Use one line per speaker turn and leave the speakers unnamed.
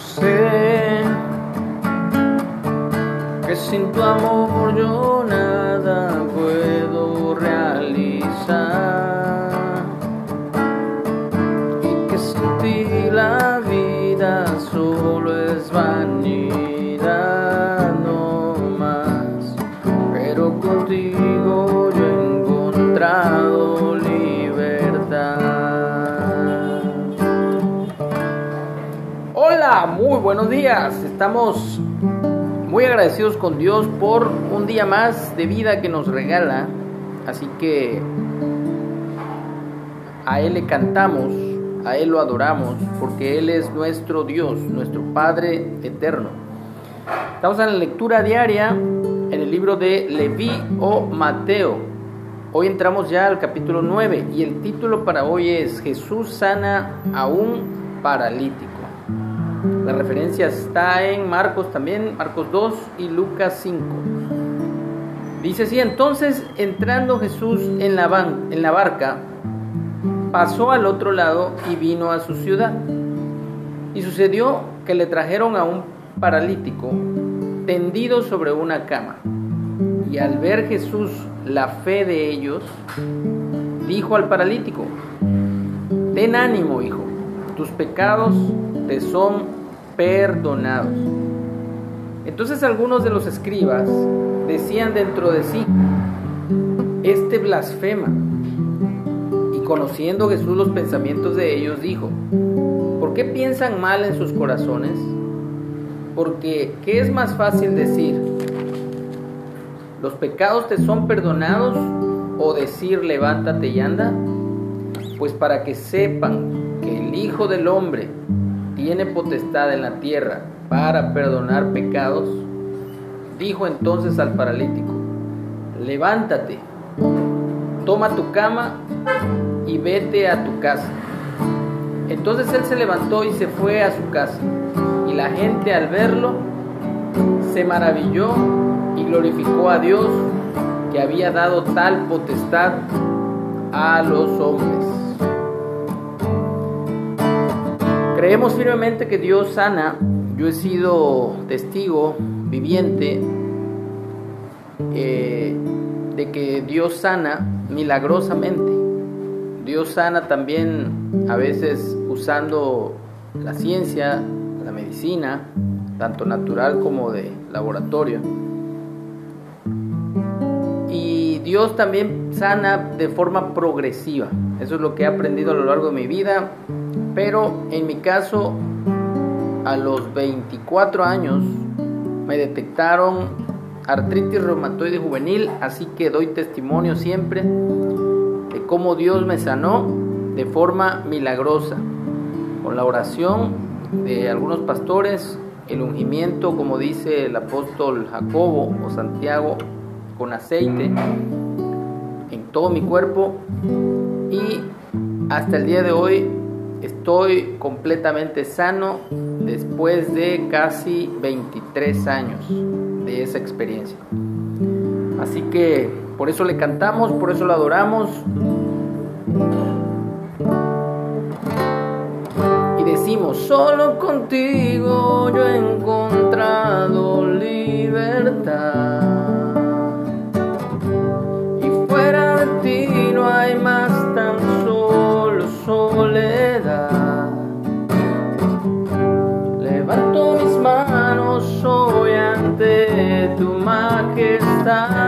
Sé que sin tu amor yo nada puedo realizar Muy buenos días. Estamos muy agradecidos con Dios por un día más de vida que nos regala. Así que a Él le cantamos, a Él lo adoramos, porque Él es nuestro Dios, nuestro Padre eterno. Estamos en la lectura diaria en el libro de Leví o Mateo. Hoy entramos ya al capítulo 9 y el título para hoy es Jesús sana a un paralítico. La referencia está en Marcos también, Marcos 2 y Lucas 5. Dice así, entonces entrando Jesús en la, ban en la barca, pasó al otro lado y vino a su ciudad. Y sucedió que le trajeron a un paralítico tendido sobre una cama. Y al ver Jesús la fe de ellos, dijo al paralítico, ten ánimo, hijo, tus pecados te son perdonados. Entonces algunos de los escribas decían dentro de sí, este blasfema. Y conociendo Jesús los pensamientos de ellos, dijo, ¿por qué piensan mal en sus corazones? Porque, ¿qué es más fácil decir? ¿Los pecados te son perdonados o decir levántate y anda? Pues para que sepan que el Hijo del Hombre tiene potestad en la tierra para perdonar pecados, dijo entonces al paralítico, levántate, toma tu cama y vete a tu casa. Entonces él se levantó y se fue a su casa, y la gente al verlo se maravilló y glorificó a Dios que había dado tal potestad a los hombres. Creemos firmemente que Dios sana. Yo he sido testigo viviente eh, de que Dios sana milagrosamente. Dios sana también a veces usando la ciencia, la medicina, tanto natural como de laboratorio. Y Dios también sana de forma progresiva. Eso es lo que he aprendido a lo largo de mi vida. Pero en mi caso, a los 24 años, me detectaron artritis reumatoide juvenil, así que doy testimonio siempre de cómo Dios me sanó de forma milagrosa, con la oración de algunos pastores, el ungimiento, como dice el apóstol Jacobo o Santiago, con aceite en todo mi cuerpo y hasta el día de hoy estoy completamente sano después de casi 23 años de esa experiencia. Así que por eso le cantamos, por eso lo adoramos. Y decimos, solo contigo ante tu majestad,